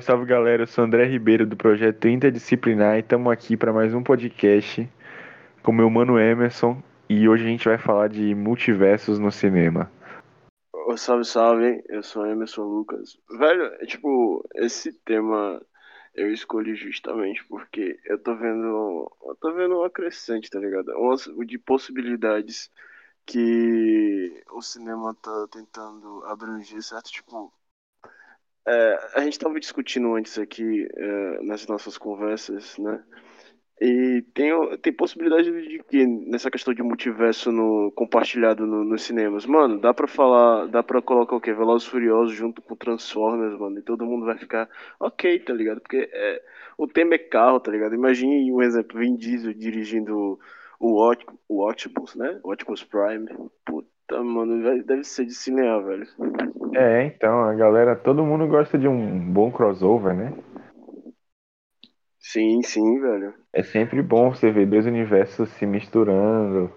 salve galera, eu sou André Ribeiro do projeto Interdisciplinar e estamos aqui para mais um podcast com meu mano Emerson e hoje a gente vai falar de multiversos no cinema. Ô, salve, salve, eu sou Emerson Lucas. Velho, é tipo, esse tema eu escolhi justamente porque eu tô vendo, eu tô vendo uma crescente, tá ligado? Uma de possibilidades que o cinema tá tentando abranger, certo? Tipo, é, a gente estava discutindo antes aqui, é, nas nossas conversas, né? E tem, tem possibilidade de que nessa questão de multiverso no, compartilhado no, nos cinemas, mano, dá pra falar, dá pra colocar o quê? Velozes Furiosos junto com Transformers, mano, e todo mundo vai ficar ok, tá ligado? Porque é, o tema é carro, tá ligado? Imagine um exemplo, Vin Diesel dirigindo o, Watch, o Watchables, né? Watchables Prime. Puta, mano, deve ser de cinema, velho. É, então, a galera, todo mundo gosta de um bom crossover, né? Sim, sim, velho. É sempre bom você ver dois universos se misturando,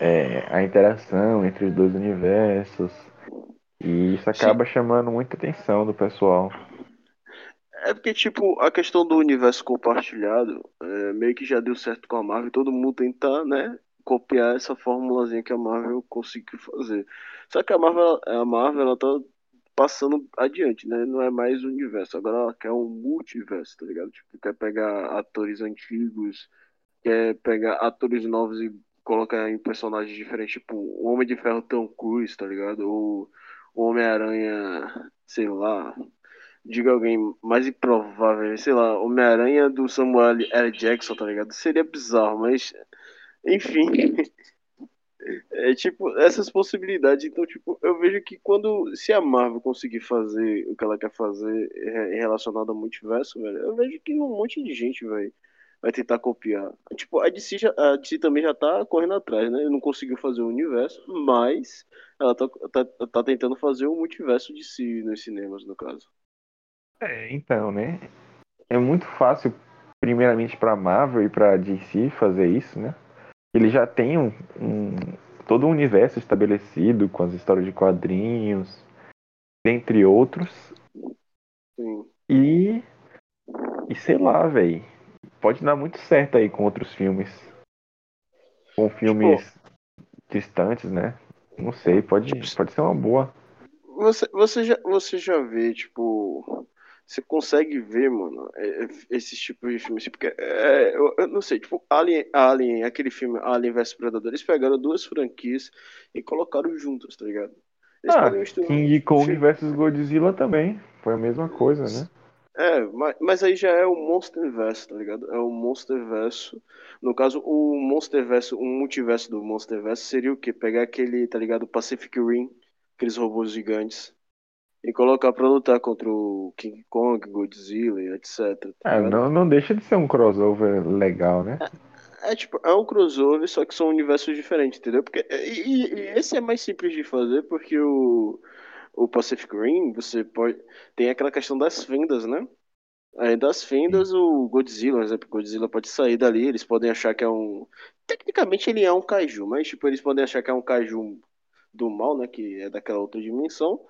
é, a interação entre os dois universos. E isso acaba sim. chamando muita atenção do pessoal. É porque, tipo, a questão do universo compartilhado é, meio que já deu certo com a Marvel. Todo mundo tenta, né, copiar essa formulazinha que a Marvel conseguiu fazer. Só que a Marvel, a Marvel, ela tá passando adiante, né? Não é mais universo. Agora ela quer um multiverso, tá ligado? Tipo, quer pegar atores antigos, quer pegar atores novos e colocar em personagens diferentes, tipo, o Homem de Ferro Tom Cruise, tá ligado? Ou o Homem-Aranha, sei lá, diga alguém mais improvável, sei lá, Homem-Aranha do Samuel L. Jackson, tá ligado? Seria bizarro, mas enfim. É tipo, essas possibilidades. Então, tipo, eu vejo que quando. Se a Marvel conseguir fazer o que ela quer fazer relacionado ao multiverso, velho, eu vejo que um monte de gente, velho, vai tentar copiar. Tipo, a DC, já, a DC também já tá correndo atrás, né? Não conseguiu fazer o universo, mas ela tá, tá, tá tentando fazer o multiverso de si nos cinemas, no caso. É, então, né? É muito fácil, primeiramente, pra Marvel e pra DC fazer isso, né? Ele já tem um, um, todo um universo estabelecido com as histórias de quadrinhos, dentre outros. Sim. E, e sei lá, velho. Pode dar muito certo aí com outros filmes. Com filmes tipo, distantes, né? Não sei, pode, tipo, pode ser uma boa. Você, você, já, você já vê, tipo, você consegue ver, mano, é, é, esses tipos de filmes. Porque, é, eu, eu, não sei, tipo, Alien, Alien, aquele filme Alien vs Predador, eles pegaram duas franquias e colocaram juntas, tá ligado? Eles ah, King Kong vs Godzilla também. Foi a mesma coisa, né? É, mas, mas aí já é o Monsterverse, tá ligado? É o Monsterverso. No caso, o Monsterverso, o multiverso do Monsterverso seria o quê? Pegar aquele, tá ligado? Pacific Rim, aqueles robôs gigantes e colocar pra lutar contra o King Kong, Godzilla, etc. Tá é, não, não deixa de ser um crossover legal, né? É, é, tipo, é um crossover, só que são universos diferentes, entendeu? Porque, e, e, esse é mais simples de fazer, porque o, o Pacific Rim, você pode. Tem aquela questão das fendas, né? Aí das fendas, o Godzilla, por exemplo, Godzilla pode sair dali, eles podem achar que é um. Tecnicamente ele é um kaiju, mas tipo, eles podem achar que é um kaiju do mal, né? Que é daquela outra dimensão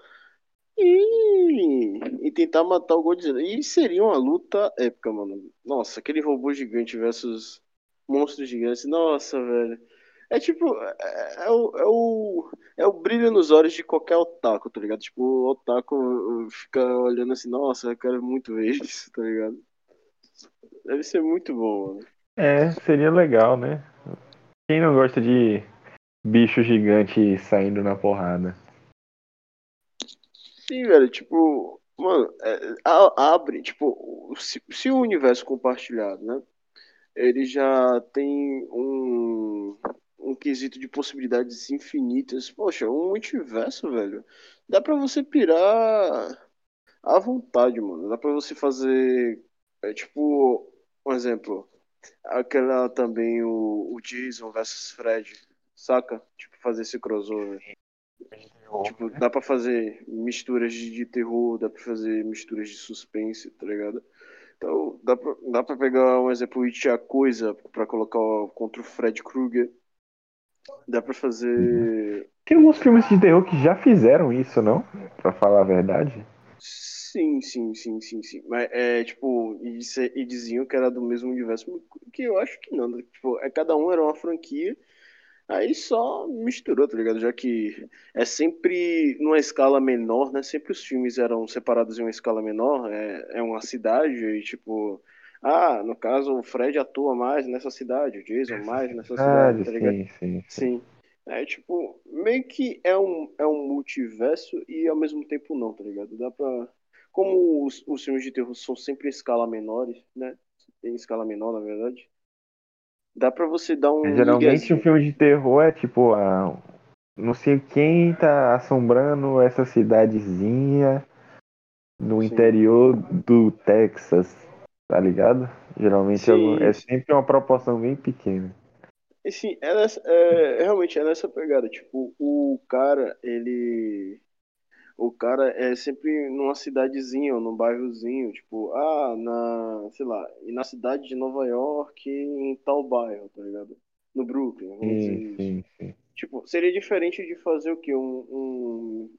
e, e tentar matar o Godzilla. E seria uma luta épica, mano. Nossa, aquele robô gigante versus monstros gigantes. Nossa, velho. É tipo, é, é, o, é, o, é o brilho nos olhos de qualquer otaku, tá ligado? Tipo, o otaku fica olhando assim, nossa, eu quero muito ver isso, tá ligado? Deve ser muito bom, mano. É, seria legal, né? Quem não gosta de bicho gigante saindo na porrada? Sim, velho, tipo, mano, é, abre, tipo, se, se, o universo compartilhado, né? Ele já tem um, um quesito de possibilidades infinitas. Poxa, um multiverso, velho. Dá pra você pirar à vontade, mano. Dá pra você fazer. É, tipo, um exemplo. Aquela também, o, o Jason versus Fred, saca? Tipo, fazer esse crossover. Tipo, dá pra fazer misturas de terror, dá pra fazer misturas de suspense, tá ligado? Então, dá pra, dá pra pegar um exemplo, It a Coisa, pra colocar contra o Fred Krueger. Dá pra fazer. Tem alguns filmes de terror que já fizeram isso, não? Pra falar a verdade. Sim, sim, sim, sim, sim. Mas é tipo, e, e diziam que era do mesmo universo, que eu acho que não, né? Tipo, é, cada um era uma franquia, aí só misturou, tá ligado? Já que é sempre numa escala menor, né? Sempre os filmes eram separados em uma escala menor, é, é uma cidade, e tipo, ah, no caso o Fred atua mais nessa cidade, o Jason mais nessa cidade, tá ligado? sim, sim, sim. Sim. É tipo, meio que é um, é um multiverso e ao mesmo tempo não, tá ligado? Dá pra. Como os, os filmes de terror são sempre em escala menores, né? Em escala menor, na verdade. Dá pra você dar um geralmente um filme de terror é tipo, ah, não sei quem tá assombrando essa cidadezinha no Sim. interior do Texas, tá ligado? Geralmente é algo- é Sim. sempre uma proporção bem pequena. E sim, é, nessa, é realmente é nessa pegada. Tipo, o cara, ele. O cara é sempre numa cidadezinha ou num bairrozinho, tipo, ah, na, sei lá, e na cidade de Nova York, em tal bairro, tá ligado? No Brooklyn, vamos dizer Sim, isso. sim, sim. Tipo, seria diferente de fazer o quê? Um, um,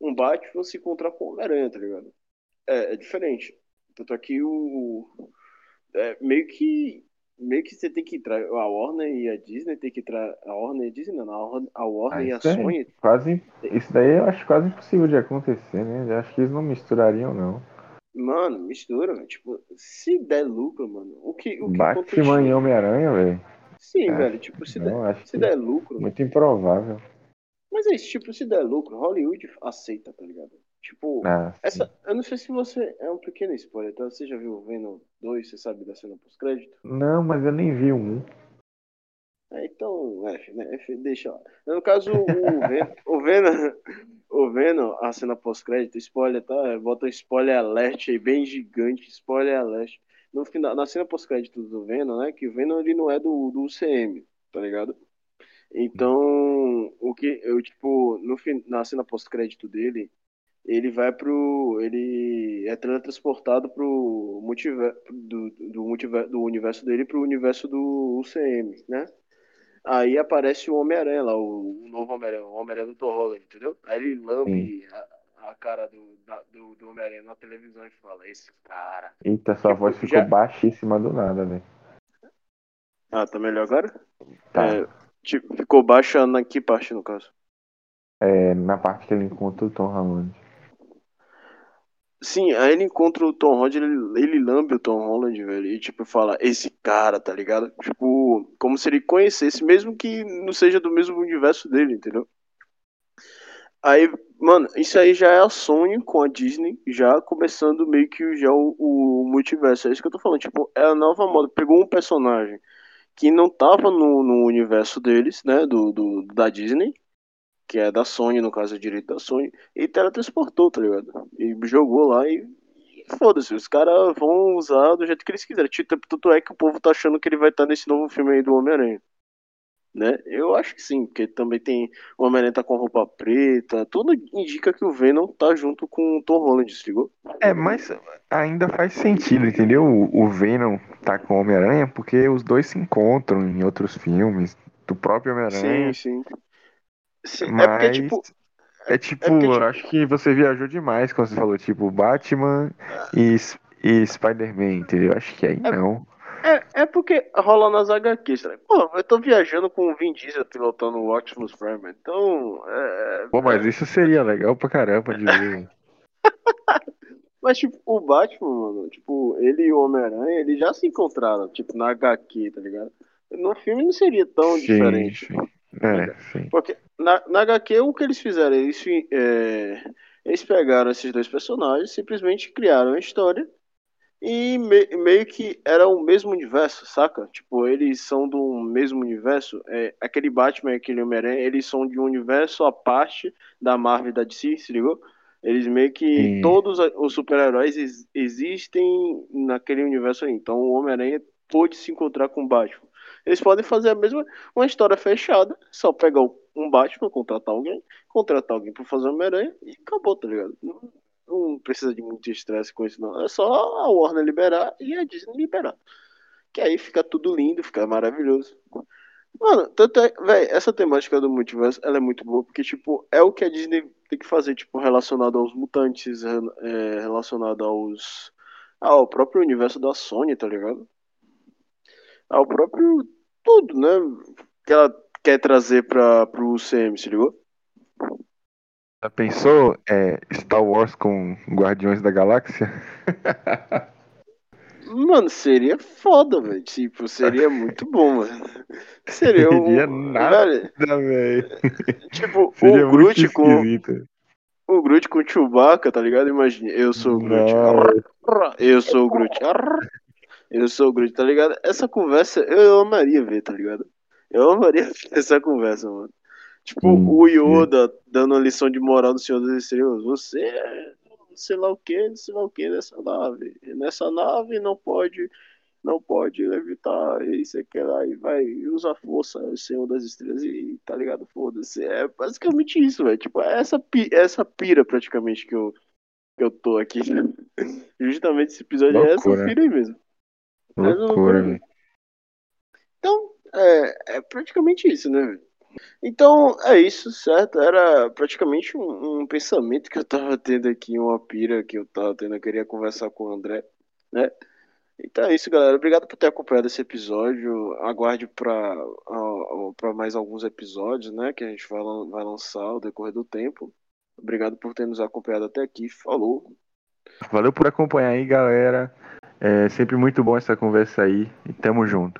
um Batman se encontrar com o Homem-Aranha, tá ligado? É, é diferente. Tanto aqui o. É, meio que. Meio que você tem que entrar. A Warner e a Disney tem que entrar. A Warner e a Disney não, a Warner, a Ah, Warner e a é Sony. quase. Isso daí eu acho quase impossível de acontecer, né? Eu acho que eles não misturariam, não. Mano, mistura, velho. Tipo, se der lucro, mano, o que, o que Batman e? Homem-Aranha, velho. Sim, Acho velho, que tipo, se der, não, acho se der lucro. muito improvável. Mas é isso, tipo, se der lucro, Hollywood aceita, tá ligado? Tipo, Ah, essa. Eu não sei se você. É um pequeno spoiler, tá? Você já viu o Venom 2, você sabe da cena pós-crédito? Não, mas eu nem vi um. É, então, F, né? F, deixa lá. No caso, o Venom, o Venom, o Venom, a cena pós-crédito, spoiler, tá? Bota um spoiler alert aí, bem gigante, spoiler alert. No final, na cena pós-crédito do Venom, né? Que o Venom ele não é do, do UCM, tá ligado? Então, o que eu, tipo, no, na cena pós-crédito dele, ele vai pro. Ele é teletransportado pro multiverso do, do, multiver, do universo dele pro universo do UCM, né? Aí aparece o Homem-Aranha lá, o, o novo Homem-Aranha, o Homem-Aranha do Tom Holland, entendeu? Aí ele lambe a, a cara do, da- do, do Homem-Aranha na televisão e fala, esse cara. Eita, sua voz ficou já. baixíssima do nada, velho. Ah, tá melhor agora? É, Tá. tipo, ficou baixa na que parte, no caso? É na parte que ele encontra o Tom Holland. Sim, aí ele encontra o Tom Holland, ele, ele lambe o Tom Holland, velho, e tipo, fala, esse cara, tá ligado? Tipo, como se ele conhecesse, mesmo que não seja do mesmo universo dele, entendeu? Aí, mano, isso aí já é a Sony com a Disney, já começando meio que já o, o multiverso. É isso que eu tô falando, tipo, é a nova moda. Pegou um personagem que não tava no, no universo deles, né, do, do, da Disney, que é da Sony, no caso, é direito da Sony, e teletransportou, tá ligado? E jogou lá e, e foda-se, os caras vão usar do jeito que eles quiserem. Tanto é que o povo tá achando que ele vai estar nesse novo filme aí do Homem-Aranha. Né? Eu acho que sim, porque também tem o Homem-Aranha tá com roupa preta, tudo indica que o Venom tá junto com o Tom Holland, se ligou? É, mas ainda faz sentido, entendeu? O, o Venom tá com o Homem-Aranha porque os dois se encontram em outros filmes do próprio Sim, Homem-Aranha. Sim. Sim, é porque, Mas tipo, é é tipo, porque, eu tipo, acho que você viajou demais quando você falou, tipo, Batman e, e Spider-Man, entendeu? Acho que aí não. é, é porque rola nas HQs, ligado? Pô, eu tô viajando com o Vin Diesel pilotando o Optimus Prime, então, é, Pô, mas é, isso seria legal pra caramba de ver. Mas, tipo, o Batman, mano, tipo, ele e o Homem-Aranha, eles já se encontraram, tipo, na HQ, tá ligado? No filme não seria tão Sim, diferente, sim. É, sim. Porque na, na HQ, o que eles fizeram? Eles, é, eles pegaram esses dois personagens, simplesmente criaram a história e me- meio que era o mesmo universo, saca? Tipo, eles são do mesmo universo. É, aquele Batman e aquele Homem-Aranha, eles são de um universo à parte da Marvel e da DC, se ligou? Eles meio que todos os super-heróis ex- existem naquele universo aí. Então o Homem-Aranha pôde se encontrar com o Batman. Eles podem fazer a mesma, uma história fechada, só pegar um Batman, contratar alguém, contratar alguém pra fazer Homem-Aranha e acabou, tá ligado? Não, não precisa de muito estresse com isso, não. É só a Warner liberar e a Disney liberar. Que aí fica tudo lindo, fica maravilhoso. Mano, tanto é, véi, essa temática do multiverso, ela é muito boa, porque, tipo, é o que a Disney tem que fazer, tipo, relacionado aos mutantes, é, relacionado aos... ao próprio universo da Sony, tá ligado? Ao próprio tudo, né? Que ela quer trazer para pro UCM, se ligou? Já pensou é, Star Wars com Guardiões da Galáxia? Mano, seria foda, velho. Tipo, seria muito bom, mano. Seria um. Seria nada, velho. Tipo, seria o Groot com. O Groot com o Chewbacca, tá ligado? Imagina, eu sou o Groot. Eu sou o Groot. Eu sou o Groot, tá ligado? Essa conversa eu amaria ver, tá ligado? Eu amaria ver essa conversa, mano. Tipo, hum, o Yoda sim. dando uma lição de moral do Senhor das Estrelas. Você é sei lá o que, sei lá o que nessa nave. E nessa nave não pode, não pode evitar isso aqui lá e vai usar força, o Senhor das Estrelas e tá ligado? Foda-se. É basicamente isso, velho. Tipo, é essa, essa pira praticamente que eu, que eu tô aqui. Justamente esse episódio loucura. é essa pira aí mesmo. Loucura, Então, é, é praticamente isso, né, então é isso, certo? Era praticamente um, um, pensamento que eu tava tendo aqui, uma pira que eu tava tendo, eu queria conversar com o André, né? Então é isso, galera. Obrigado por ter acompanhado esse episódio. Aguarde para para mais alguns episódios, né? Que a gente vai, vai lançar ao decorrer do tempo. Obrigado por ter nos acompanhado até aqui. Falou. Valeu por acompanhar aí, galera. É sempre muito bom essa conversa aí. E tamo junto.